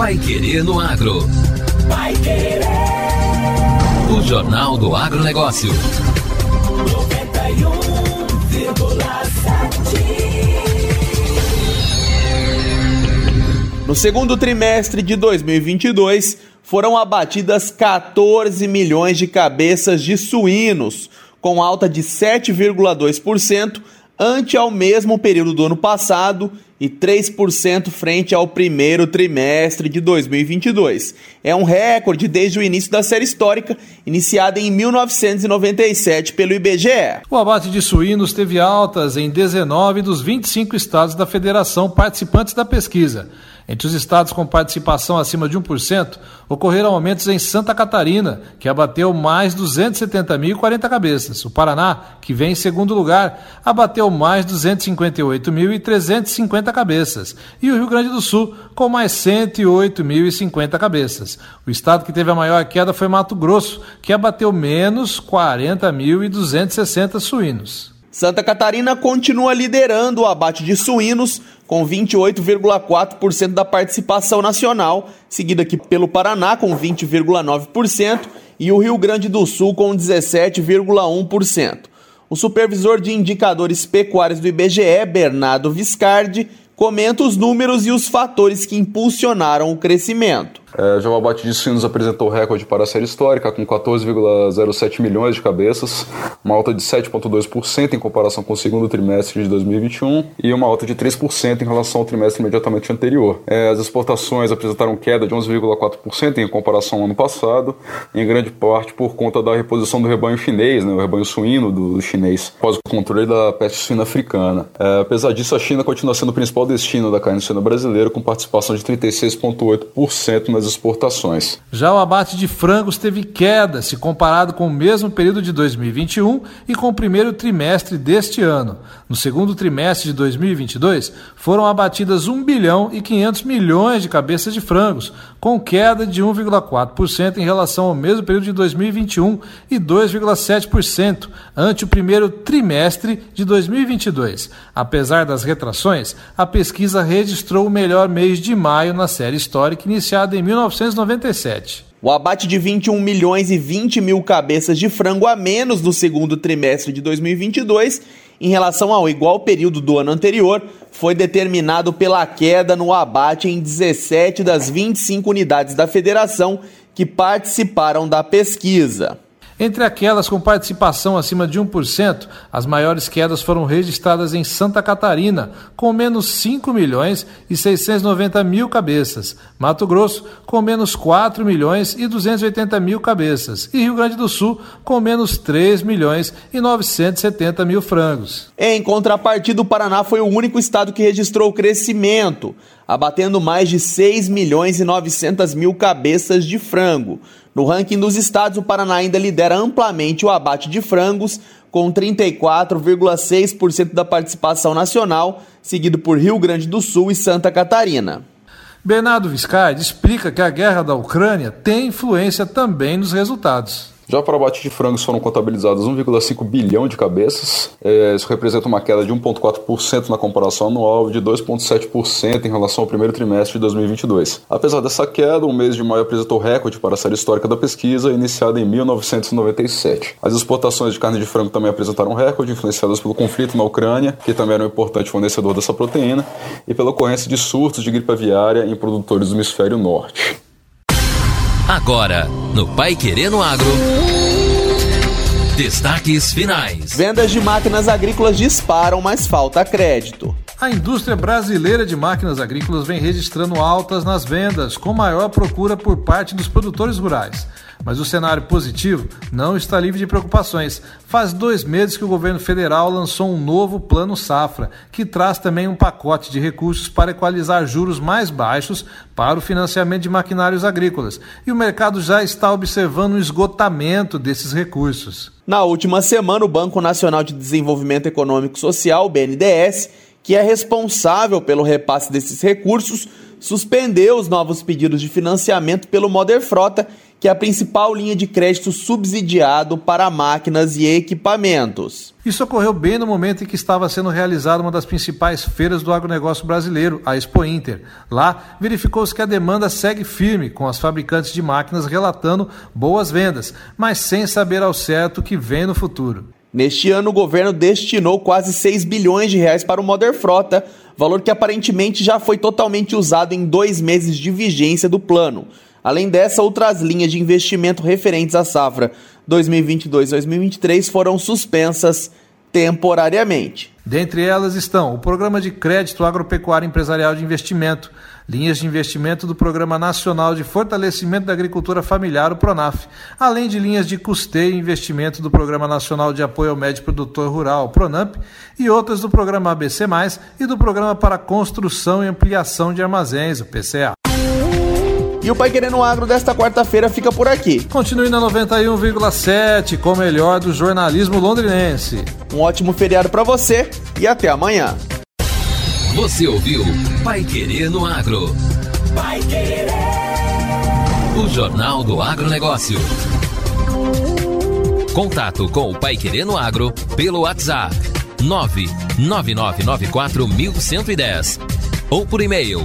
Pai Querer no Agro. Pai Querer. O Jornal do Agronegócio. 91,7. No segundo trimestre de 2022, foram abatidas 14 milhões de cabeças de suínos, com alta de 7,2% ante ao mesmo período do ano passado e 3% frente ao primeiro trimestre de 2022. É um recorde desde o início da série histórica, iniciada em 1997 pelo IBGE. O abate de suínos teve altas em 19 dos 25 estados da federação participantes da pesquisa. Entre os estados com participação acima de 1%, ocorreram aumentos em Santa Catarina, que abateu mais 270.040 cabeças. O Paraná, que vem em segundo lugar, abateu mais 258.350 cabeças. E o Rio Grande do Sul, com mais 108.050 cabeças. O estado que teve a maior queda foi Mato Grosso, que abateu menos 40.260 suínos. Santa Catarina continua liderando o abate de suínos, com 28,4% da participação nacional, seguida aqui pelo Paraná, com 20,9%, e o Rio Grande do Sul, com 17,1%. O supervisor de indicadores pecuários do IBGE, Bernardo Viscardi, comenta os números e os fatores que impulsionaram o crescimento. É, abate de suínos apresentou recorde para a série histórica, com 14,07 milhões de cabeças, uma alta de 7,2% em comparação com o segundo trimestre de 2021 e uma alta de 3% em relação ao trimestre imediatamente anterior. É, as exportações apresentaram queda de 11,4% em comparação ao ano passado, em grande parte por conta da reposição do rebanho chinês, né, o rebanho suíno do chinês, após o controle da peste suína africana. É, apesar disso, a China continua sendo o principal destino da carne suína brasileira, com participação de 36,8% nas exportações. Já o abate de frangos teve queda se comparado com o mesmo período de 2021 e com o primeiro trimestre deste ano. No segundo trimestre de 2022, foram abatidas 1 bilhão e 500 milhões de cabeças de frangos, com queda de 1,4% em relação ao mesmo período de 2021 e 2,7% ante o primeiro trimestre de 2022. Apesar das retrações, a pesquisa registrou o melhor mês de maio na série histórica iniciada em 1997. O abate de 21 milhões e 20 mil cabeças de frango a menos no segundo trimestre de 2022, em relação ao igual período do ano anterior, foi determinado pela queda no abate em 17 das 25 unidades da federação que participaram da pesquisa. Entre aquelas com participação acima de 1%, as maiores quedas foram registradas em Santa Catarina, com menos 5 milhões e 690 mil cabeças, Mato Grosso, com menos 4 milhões e 280 mil cabeças, e Rio Grande do Sul, com menos 3 milhões e 970 mil frangos. Em contrapartida, o Paraná foi o único estado que registrou crescimento, abatendo mais de 6 milhões e 900 mil cabeças de frango. No ranking dos estados, o Paraná ainda lidera amplamente o abate de frangos, com 34,6% da participação nacional, seguido por Rio Grande do Sul e Santa Catarina. Bernardo Viscardi explica que a guerra da Ucrânia tem influência também nos resultados. Já para abate de frangos foram contabilizados 1,5 bilhão de cabeças. É, isso representa uma queda de 1,4% na comparação anual e de 2,7% em relação ao primeiro trimestre de 2022. Apesar dessa queda, o mês de maio apresentou recorde para a série histórica da pesquisa, iniciada em 1997. As exportações de carne de frango também apresentaram recorde, influenciadas pelo conflito na Ucrânia, que também era um importante fornecedor dessa proteína, e pela ocorrência de surtos de gripe aviária em produtores do hemisfério norte. Agora, no Pai Querendo Agro. Destaques finais. Vendas de máquinas agrícolas disparam, mas falta crédito. A indústria brasileira de máquinas agrícolas vem registrando altas nas vendas, com maior procura por parte dos produtores rurais. Mas o cenário positivo não está livre de preocupações. Faz dois meses que o governo federal lançou um novo Plano Safra, que traz também um pacote de recursos para equalizar juros mais baixos para o financiamento de maquinários agrícolas. E o mercado já está observando o esgotamento desses recursos. Na última semana, o Banco Nacional de Desenvolvimento Econômico Social, BNDES, que é responsável pelo repasse desses recursos, suspendeu os novos pedidos de financiamento pelo Moder Frota que é a principal linha de crédito subsidiado para máquinas e equipamentos. Isso ocorreu bem no momento em que estava sendo realizada uma das principais feiras do agronegócio brasileiro, a Expo Inter. Lá, verificou-se que a demanda segue firme, com as fabricantes de máquinas relatando boas vendas, mas sem saber ao certo o que vem no futuro. Neste ano, o governo destinou quase 6 bilhões de reais para o Modern Frota, valor que aparentemente já foi totalmente usado em dois meses de vigência do plano. Além dessa, outras linhas de investimento referentes à safra 2022-2023 foram suspensas temporariamente. Dentre elas estão o Programa de Crédito Agropecuário Empresarial de Investimento, linhas de investimento do Programa Nacional de Fortalecimento da Agricultura Familiar, o PRONAF, além de linhas de custeio e investimento do Programa Nacional de Apoio ao Médio Produtor Rural, o PRONAMP, e outras do Programa ABC+, e do Programa para Construção e Ampliação de Armazéns, o PCA. E o Pai Querendo Agro desta quarta-feira fica por aqui. Continue na 91,7 com o melhor do jornalismo londrinense. Um ótimo feriado para você e até amanhã. Você ouviu Pai Querendo Agro. Pai Querer. O Jornal do Agronegócio. Contato com o Pai Querendo Agro pelo WhatsApp 999941110 ou por e-mail